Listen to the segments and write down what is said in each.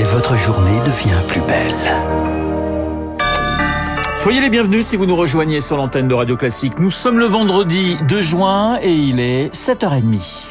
et votre journée devient plus belle. Soyez les bienvenus si vous nous rejoignez sur l'antenne de Radio Classique. Nous sommes le vendredi 2 juin et il est 7h30.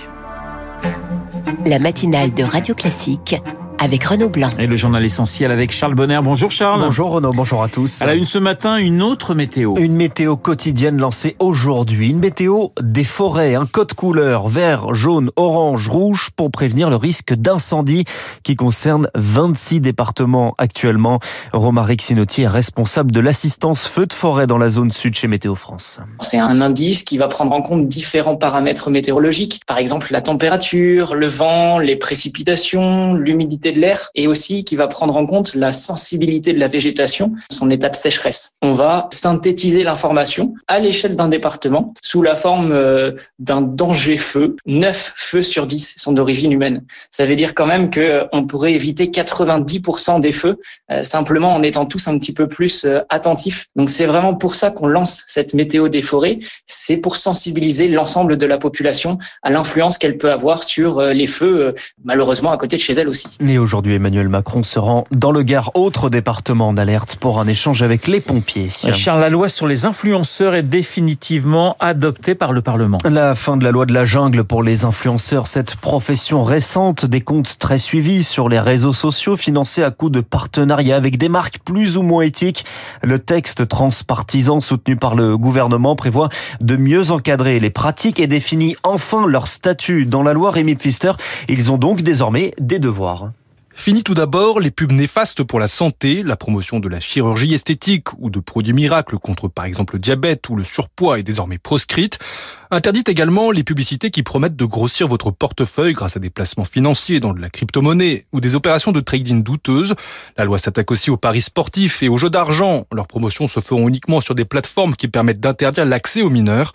La matinale de Radio Classique avec Renaud Blanc. Et le journal essentiel avec Charles Bonner. Bonjour Charles. Bonjour Renaud, bonjour à tous. À la une ce matin, une autre météo. Une météo quotidienne lancée aujourd'hui. Une météo des forêts, un code couleur vert, jaune, orange, rouge pour prévenir le risque d'incendie qui concerne 26 départements actuellement. Romaric Sinotti est responsable de l'assistance feu de forêt dans la zone sud chez Météo France. C'est un indice qui va prendre en compte différents paramètres météorologiques. Par exemple, la température, le vent, les précipitations, l'humidité de l'air et aussi qui va prendre en compte la sensibilité de la végétation, son état de sécheresse. On va synthétiser l'information à l'échelle d'un département sous la forme euh, d'un danger feu. 9 feux sur 10 sont d'origine humaine. Ça veut dire quand même que euh, pourrait éviter 90% des feux euh, simplement en étant tous un petit peu plus attentifs. Donc c'est vraiment pour ça qu'on lance cette météo des forêts, c'est pour sensibiliser l'ensemble de la population à l'influence qu'elle peut avoir sur les feux malheureusement à côté de chez elle aussi aujourd'hui, Emmanuel Macron se rend dans le Gard, autre département d'alerte, pour un échange avec les pompiers. Charles, la loi sur les influenceurs est définitivement adoptée par le Parlement. La fin de la loi de la jungle pour les influenceurs, cette profession récente, des comptes très suivis sur les réseaux sociaux, financés à coup de partenariats avec des marques plus ou moins éthiques. Le texte transpartisan soutenu par le gouvernement prévoit de mieux encadrer les pratiques et définit enfin leur statut dans la loi Rémi Pfister. Ils ont donc désormais des devoirs. Fini tout d'abord les pubs néfastes pour la santé, la promotion de la chirurgie esthétique ou de produits miracles contre par exemple le diabète ou le surpoids est désormais proscrite. Interdite également les publicités qui promettent de grossir votre portefeuille grâce à des placements financiers dans de la crypto-monnaie ou des opérations de trading douteuses. La loi s'attaque aussi aux paris sportifs et aux jeux d'argent. Leurs promotions se feront uniquement sur des plateformes qui permettent d'interdire l'accès aux mineurs.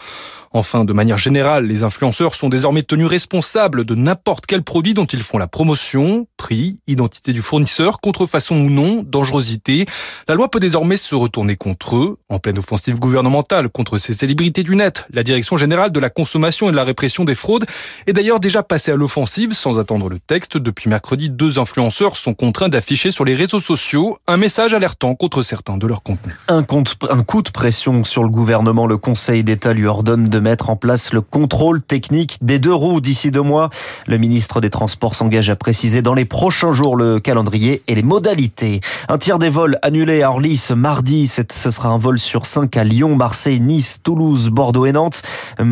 Enfin, de manière générale, les influenceurs sont désormais tenus responsables de n'importe quel produit dont ils font la promotion, prix, identité du fournisseur, contrefaçon ou non, dangerosité. La loi peut désormais se retourner contre eux. En pleine offensive gouvernementale contre ces célébrités du net, la Direction générale de la consommation et de la répression des fraudes est d'ailleurs déjà passée à l'offensive sans attendre le texte. Depuis mercredi, deux influenceurs sont contraints d'afficher sur les réseaux sociaux un message alertant contre certains de leurs contenus. Un, compte, un coup de pression sur le gouvernement. Le Conseil d'État lui ordonne de mettre en place le contrôle technique des deux roues d'ici deux mois. Le ministre des Transports s'engage à préciser dans les prochains jours le calendrier et les modalités. Un tiers des vols annulés à Orly ce mardi. Ce sera un vol sur cinq à Lyon, Marseille, Nice, Toulouse, Bordeaux et Nantes.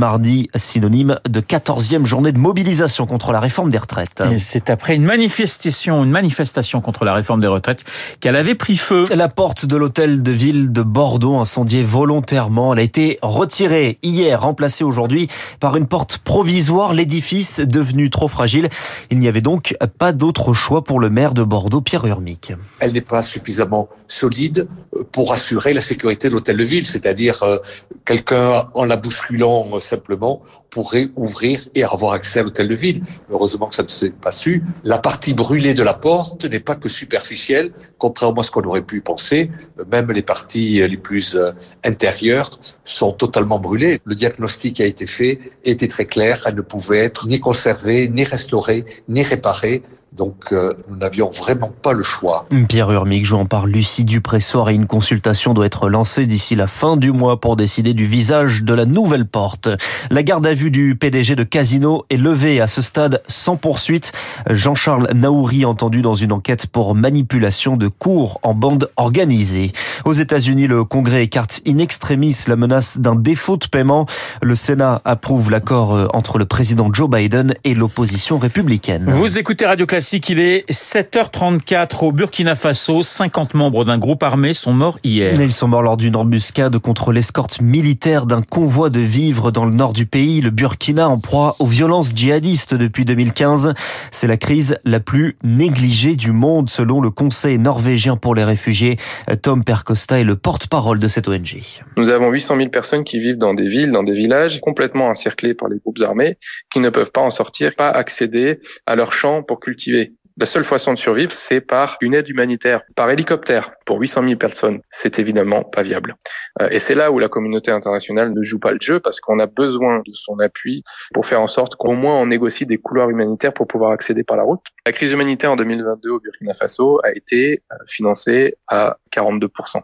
Mardi, synonyme de 14e journée de mobilisation contre la réforme des retraites. C'est après une manifestation, une manifestation contre la réforme des retraites qu'elle avait pris feu. La porte de l'hôtel de ville de Bordeaux incendiée volontairement. Elle a été retirée hier, remplacée remplacé aujourd'hui par une porte provisoire, l'édifice devenu trop fragile. Il n'y avait donc pas d'autre choix pour le maire de Bordeaux, Pierre Urmic. Elle n'est pas suffisamment solide euh, pour assurer la sécurité de l'hôtel de ville, c'est-à-dire euh, quelqu'un en la bousculant euh, simplement pourrait ouvrir et avoir accès à l'hôtel de ville. Heureusement que ça ne s'est pas su. La partie brûlée de la porte n'est pas que superficielle, contrairement à ce qu'on aurait pu penser. Même les parties les plus intérieures sont totalement brûlées. Le diagnostic a été fait était très clair. Elle ne pouvait être ni conservée, ni restaurée, ni réparée donc euh, nous n'avions vraiment pas le choix. Pierre Urmic jouant par Lucie Dupressoir et une consultation doit être lancée d'ici la fin du mois pour décider du visage de la nouvelle porte. La garde à vue du PDG de Casino est levée à ce stade sans poursuite. Jean-Charles Naouri entendu dans une enquête pour manipulation de cours en bande organisée. Aux États-Unis, le Congrès écarte in extremis la menace d'un défaut de paiement. Le Sénat approuve l'accord euh, entre le président Joe Biden et l'opposition républicaine. Vous écoutez Radio qu'il est 7h34 au Burkina Faso. 50 membres d'un groupe armé sont morts hier. Ils sont morts lors d'une embuscade contre l'escorte militaire d'un convoi de vivres dans le nord du pays. Le Burkina en proie aux violences djihadistes depuis 2015. C'est la crise la plus négligée du monde selon le Conseil norvégien pour les réfugiés. Tom Percosta est le porte-parole de cette ONG. Nous avons 800 000 personnes qui vivent dans des villes, dans des villages complètement encerclés par les groupes armés, qui ne peuvent pas en sortir, pas accéder à leurs champs pour cultiver La seule façon de survivre, c'est par une aide humanitaire, par hélicoptère, pour 800 000 personnes. C'est évidemment pas viable. Euh, et c'est là où la communauté internationale ne joue pas le jeu, parce qu'on a besoin de son appui pour faire en sorte qu'au moins on négocie des couloirs humanitaires pour pouvoir accéder par la route. La crise humanitaire en 2022 au Burkina Faso a été euh, financée à 42%.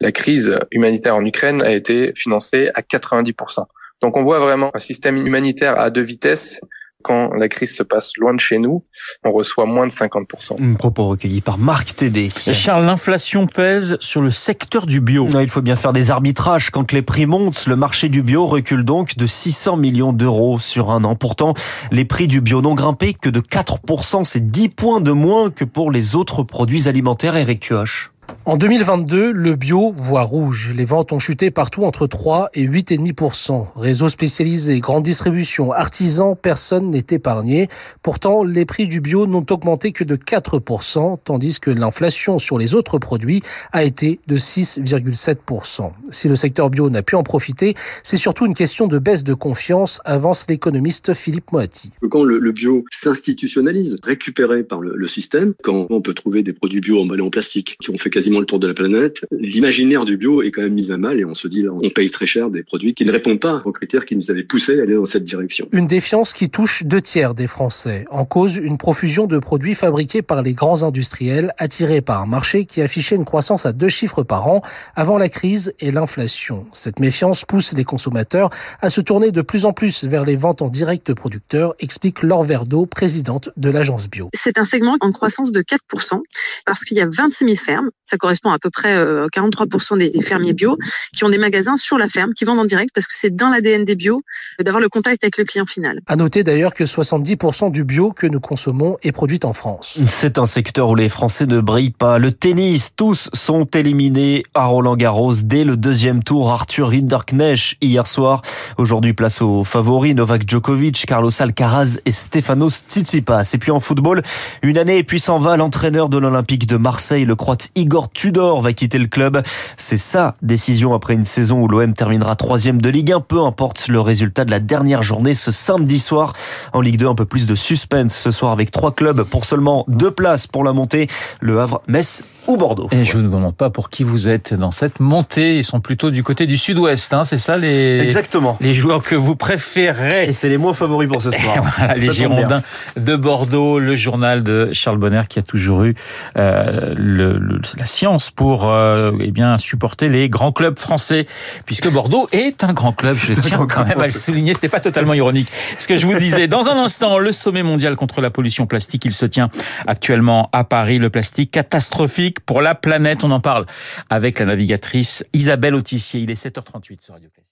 La crise humanitaire en Ukraine a été financée à 90%. Donc on voit vraiment un système humanitaire à deux vitesses quand la crise se passe loin de chez nous, on reçoit moins de 50%. Un propos recueilli par Marc Tédé. Charles, l'inflation pèse sur le secteur du bio. Il faut bien faire des arbitrages. Quand les prix montent, le marché du bio recule donc de 600 millions d'euros sur un an. Pourtant, les prix du bio n'ont grimpé que de 4%. C'est 10 points de moins que pour les autres produits alimentaires. Eric Kioch. En 2022, le bio voit rouge. Les ventes ont chuté partout entre 3 et 8,5%. Réseaux spécialisés, grande distribution, artisans, personne n'est épargné. Pourtant, les prix du bio n'ont augmenté que de 4%, tandis que l'inflation sur les autres produits a été de 6,7%. Si le secteur bio n'a pu en profiter, c'est surtout une question de baisse de confiance, avance l'économiste Philippe Moati. Quand le, bio s'institutionnalise, récupéré par le, système, quand on peut trouver des produits bio emballés en plastique qui ont fait quasiment le tour de la planète, l'imaginaire du bio est quand même mis à mal et on se dit là, on paye très cher des produits qui ne répondent pas aux critères qui nous avaient poussé à aller dans cette direction. Une défiance qui touche deux tiers des Français. En cause, une profusion de produits fabriqués par les grands industriels, attirés par un marché qui affichait une croissance à deux chiffres par an avant la crise et l'inflation. Cette méfiance pousse les consommateurs à se tourner de plus en plus vers les ventes en direct producteurs, explique Laure Verdeau, présidente de l'agence bio. C'est un segment en croissance de 4% parce qu'il y a 26 000 fermes ça correspond à peu près 43% euh, des, fermiers bio qui ont des magasins sur la ferme, qui vendent en direct parce que c'est dans l'ADN des bio d'avoir le contact avec le client final. À noter d'ailleurs que 70% du bio que nous consommons est produit en France. C'est un secteur où les Français ne brillent pas. Le tennis, tous sont éliminés à Roland Garros dès le deuxième tour. Arthur Rinderknecht hier soir. Aujourd'hui, place aux favoris Novak Djokovic, Carlos Alcaraz et Stefanos Tsitsipas. Et puis en football, une année et puis s'en va l'entraîneur de l'Olympique de Marseille, le Croate Igor Tudor va quitter le club. C'est sa décision après une saison où l'OM terminera troisième de Ligue 1. Peu importe le résultat de la dernière journée ce samedi soir. En Ligue 2, un peu plus de suspense ce soir avec trois clubs pour seulement deux places pour la montée. Le Havre, Metz ou Bordeaux. Et je ne vous demande pas pour qui vous êtes dans cette montée. Ils sont plutôt du côté du sud-ouest. Hein, c'est ça les, Exactement. les joueurs que vous préférez. Et c'est les moins favoris pour ce soir. voilà, les Girondins de Bordeaux, le journal de Charles Bonner qui a toujours eu euh, le, le, la science pour euh, eh bien supporter les grands clubs français, puisque Bordeaux est un grand club. Je tiens quand même à le souligner. C'était pas totalement ironique. Ce que je vous disais. Dans un instant, le sommet mondial contre la pollution plastique, il se tient actuellement à Paris. Le plastique catastrophique pour la planète. On en parle avec la navigatrice Isabelle Autissier. Il est 7h38 sur Radio Classique.